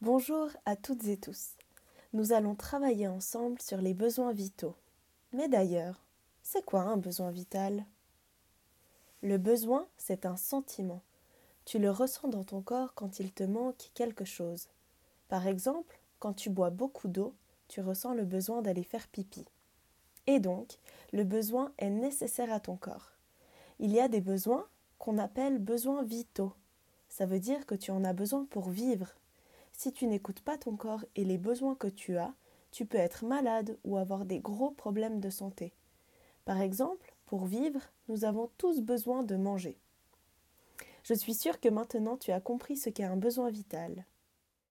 Bonjour à toutes et tous. Nous allons travailler ensemble sur les besoins vitaux. Mais d'ailleurs, c'est quoi un besoin vital? Le besoin, c'est un sentiment. Tu le ressens dans ton corps quand il te manque quelque chose. Par exemple, quand tu bois beaucoup d'eau, tu ressens le besoin d'aller faire pipi. Et donc, le besoin est nécessaire à ton corps. Il y a des besoins qu'on appelle besoins vitaux. Ça veut dire que tu en as besoin pour vivre, si tu n'écoutes pas ton corps et les besoins que tu as, tu peux être malade ou avoir des gros problèmes de santé. Par exemple, pour vivre, nous avons tous besoin de manger. Je suis sûre que maintenant tu as compris ce qu'est un besoin vital.